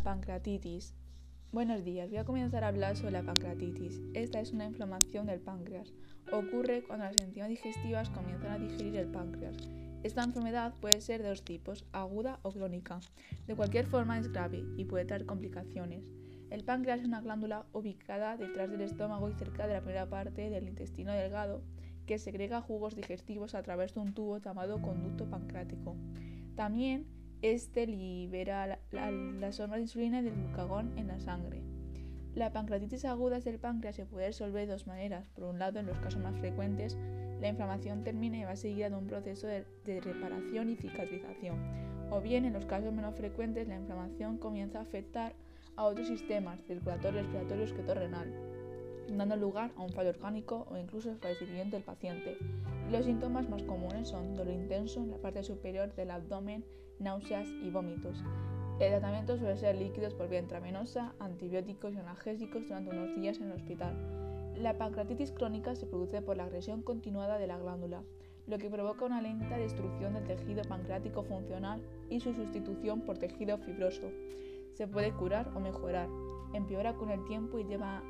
pancreatitis. Buenos días, voy a comenzar a hablar sobre la pancreatitis. Esta es una inflamación del páncreas. Ocurre cuando las enzimas digestivas comienzan a digerir el páncreas. Esta enfermedad puede ser de dos tipos, aguda o crónica. De cualquier forma es grave y puede traer complicaciones. El páncreas es una glándula ubicada detrás del estómago y cerca de la primera parte del intestino delgado que segrega jugos digestivos a través de un tubo llamado conducto pancreático. También este libera la, la, de insulina y del glucagón en la sangre. La pancreatitis aguda del páncreas se puede resolver de dos maneras. Por un lado, en los casos más frecuentes, la inflamación termina y va seguida de un proceso de, reparación y cicatrización. O bien, en los casos menos frecuentes, la inflamación comienza a afectar a otros sistemas circulatorio, respiratorio y renal, dando lugar a un fallo orgánico o incluso el fallecimiento del paciente. Los síntomas más comunes son dolor intenso en la parte superior del abdomen, náuseas y vómitos. El tratamiento suele ser líquidos por vía intravenosa, antibióticos y analgésicos durante unos días en el hospital. La pancreatitis crónica se produce por la agresión continuada de la glándula, lo que provoca una lenta destrucción del tejido pancreático funcional y su sustitución por tejido fibroso. Se puede curar o mejorar, empeora con el tiempo y lleva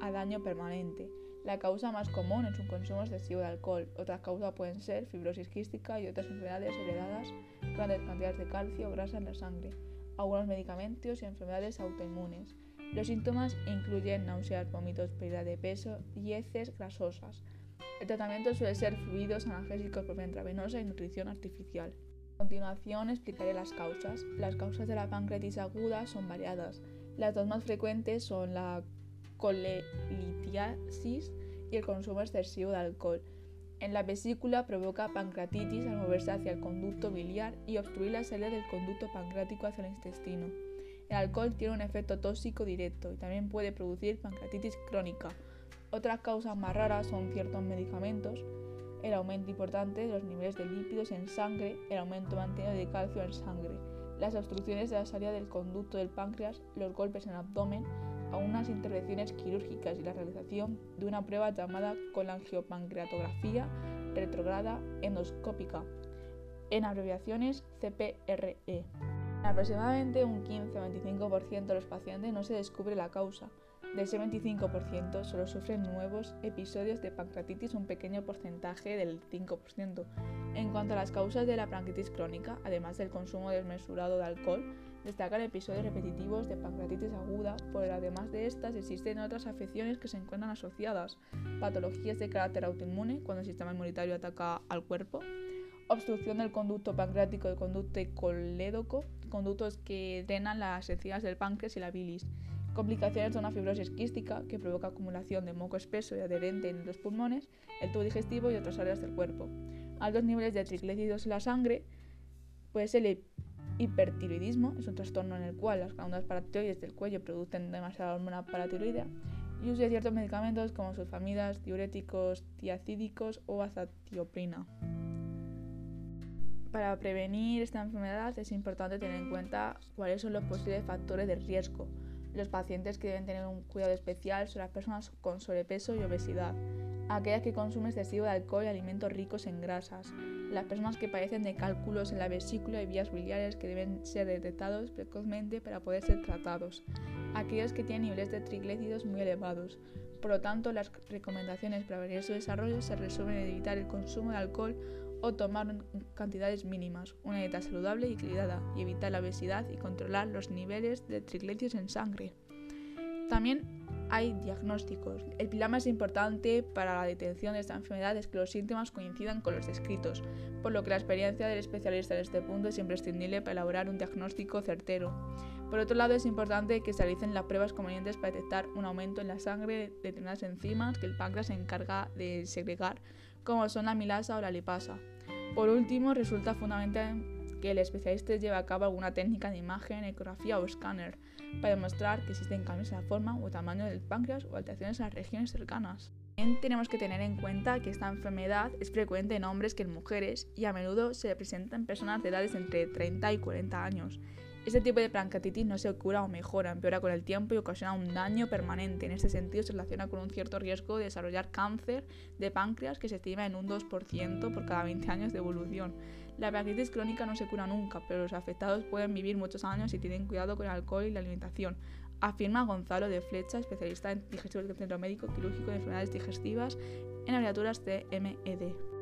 a daño permanente. La causa más común es un consumo excesivo de alcohol. Otras causas pueden ser fibrosis quística y otras enfermedades heredadas, grandes cantidades de calcio o grasa en la sangre, algunos medicamentos y enfermedades autoinmunes. Los síntomas incluyen náuseas, vómitos, pérdida de peso y heces grasosas. El tratamiento suele ser fluidos analgésicos por vía intravenosa y nutrición artificial. A continuación explicaré las causas. Las causas de la pancreatitis aguda son variadas. Las dos más frecuentes son la colelitiasis y el consumo excesivo de alcohol. En la vesícula provoca pancreatitis al moverse hacia el conducto biliar y obstruir la salida del conducto pancreático hacia el intestino. El alcohol tiene un efecto tóxico directo y también puede producir pancreatitis crónica. Otras causas más raras son ciertos medicamentos, el aumento importante de los niveles de lípidos en sangre, el aumento mantenido de calcio en sangre, las obstrucciones de la salida del conducto del páncreas, los golpes en el abdomen, a unas intervenciones quirúrgicas y la realización de una prueba llamada colangiopancreatografía retrograda endoscópica, en abreviaciones CPRE. En aproximadamente un 15 o 25% de los pacientes no se descubre la causa. De ese 25% solo sufren nuevos episodios de pancreatitis un pequeño porcentaje del 5%. En cuanto a las causas de la pancreatitis crónica, además del consumo desmesurado de alcohol, Destacan episodios repetitivos de pancreatitis aguda, pero además de estas existen otras afecciones que se encuentran asociadas, patologías de carácter autoinmune cuando el sistema inmunitario ataca al cuerpo, obstrucción del conducto pancreático y conducto colédoco, conductos que drenan las enzimas del páncreas y la bilis, complicaciones de una fibrosis quística que provoca acumulación de moco espeso y adherente en los pulmones, el tubo digestivo y otras áreas del cuerpo, altos niveles de triglicéridos en la sangre, puede ser Hipertiroidismo es un trastorno en el cual las glándulas paratiroides del cuello producen demasiada hormona paratiroidea y uso de ciertos medicamentos como sulfamidas, diuréticos, tiacídicos o azatioprina. Para prevenir esta enfermedad es importante tener en cuenta cuáles son los posibles factores de riesgo. Los pacientes que deben tener un cuidado especial son las personas con sobrepeso y obesidad, aquellas que consumen excesivo de alcohol y alimentos ricos en grasas, las personas que padecen de cálculos en la vesícula y vías biliares que deben ser detectados precozmente para poder ser tratados, aquellos que tienen niveles de triglicéridos muy elevados. Por lo tanto, las recomendaciones para prevenir su desarrollo se resumen en evitar el consumo de alcohol o tomar cantidades mínimas, una dieta saludable y equilibrada, y evitar la obesidad y controlar los niveles de triglicéridos en sangre. También hay diagnósticos. El pilar más importante para la detención de esta enfermedad es que los síntomas coincidan con los descritos, por lo que la experiencia del especialista en este punto es imprescindible para elaborar un diagnóstico certero. Por otro lado, es importante que se realicen las pruebas convenientes para detectar un aumento en la sangre de determinadas enzimas que el páncreas se encarga de segregar, como son la milasa o la lipasa. Por último, resulta fundamental que el especialista lleve a cabo alguna técnica de imagen, ecografía o escáner para demostrar que existen cambios en la forma o tamaño del páncreas o alteraciones en las regiones cercanas. También tenemos que tener en cuenta que esta enfermedad es frecuente en hombres que en mujeres y a menudo se presenta en personas de edades entre 30 y 40 años Este tipo de pancreatitis no se cura o mejora, empeora con el tiempo y ocasiona un daño permanente. En este sentido, se relaciona con un cierto riesgo de desarrollar cáncer de páncreas que se estima en un 2% por cada 20 años de evolución. La pancreatitis crónica no se cura nunca, pero los afectados pueden vivir muchos años si tienen cuidado con el alcohol y la alimentación, afirma Gonzalo de Flecha, especialista en digestivo del Centro Médico Quirúrgico de Enfermedades Digestivas en abreviaturas de MED.